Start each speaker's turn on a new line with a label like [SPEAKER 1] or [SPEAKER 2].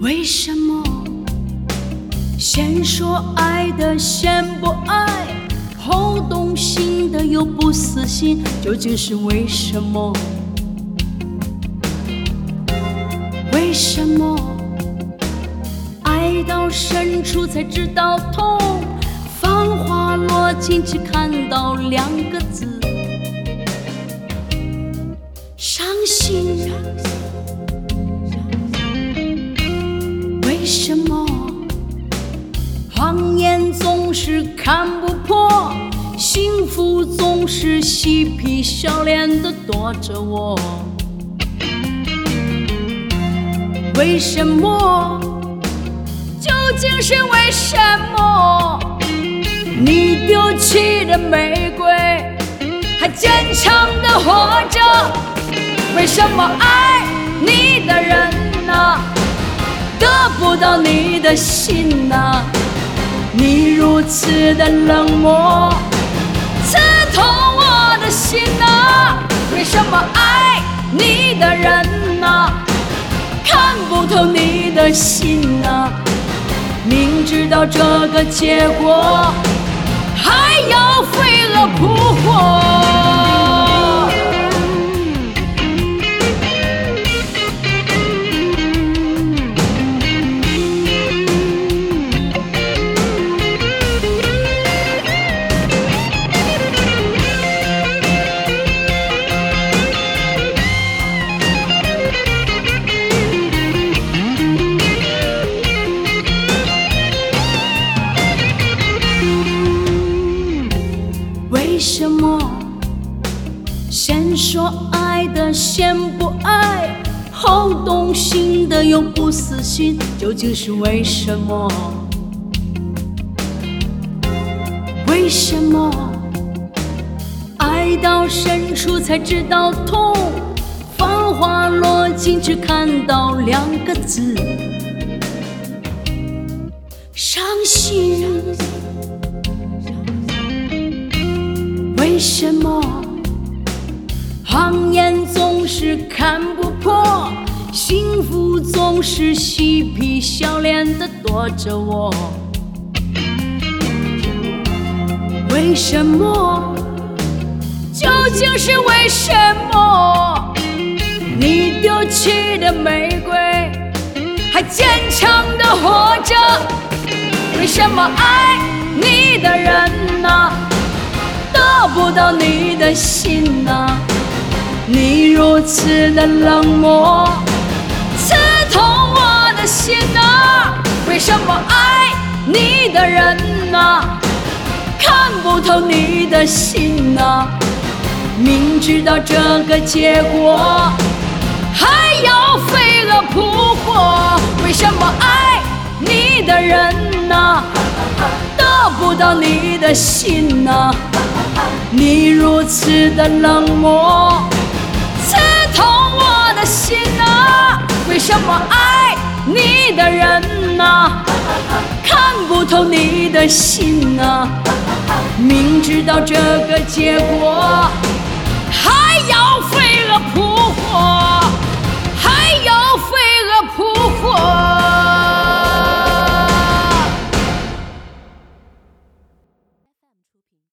[SPEAKER 1] 为什么先说爱的先不爱，后动心的又不死心？究竟是为什么？为什么深处才知道痛？繁华落尽只看到两个字：伤心。为什么谎言总是看不破，幸福总是嬉皮笑脸的躲着我？为什么？究竟是为什么？你丢弃的玫瑰还坚强的活着？为什么爱你的人呐？得不到你的心呐、你如此的冷漠，刺痛我的心呐、为什么爱你的人呐、看不透你的心呐、明知道这个结果，还要飞蛾扑火。先说爱的先不爱，后动心的又不死心？究竟是为什么？为什么爱到深处才知道痛？繁华落尽只看到两个字：伤心。为什么谎言总是看不破，幸福总是嬉皮笑脸的躲着我？为什么？究竟是为什么？你丢弃的玫瑰还坚强的活着？为什么爱你的人呐？得不到你的心呐、你如此的冷漠，刺痛我的心呐、为什么爱你的人呐、看不透你的心呐、明知道这个结果，还要飞蛾扑火？为什么爱你的人呐、得不到你的心呐、你如此的冷漠，什么爱你的人呐？看不透你的心呐？明知道这个结果还要飞蛾扑火。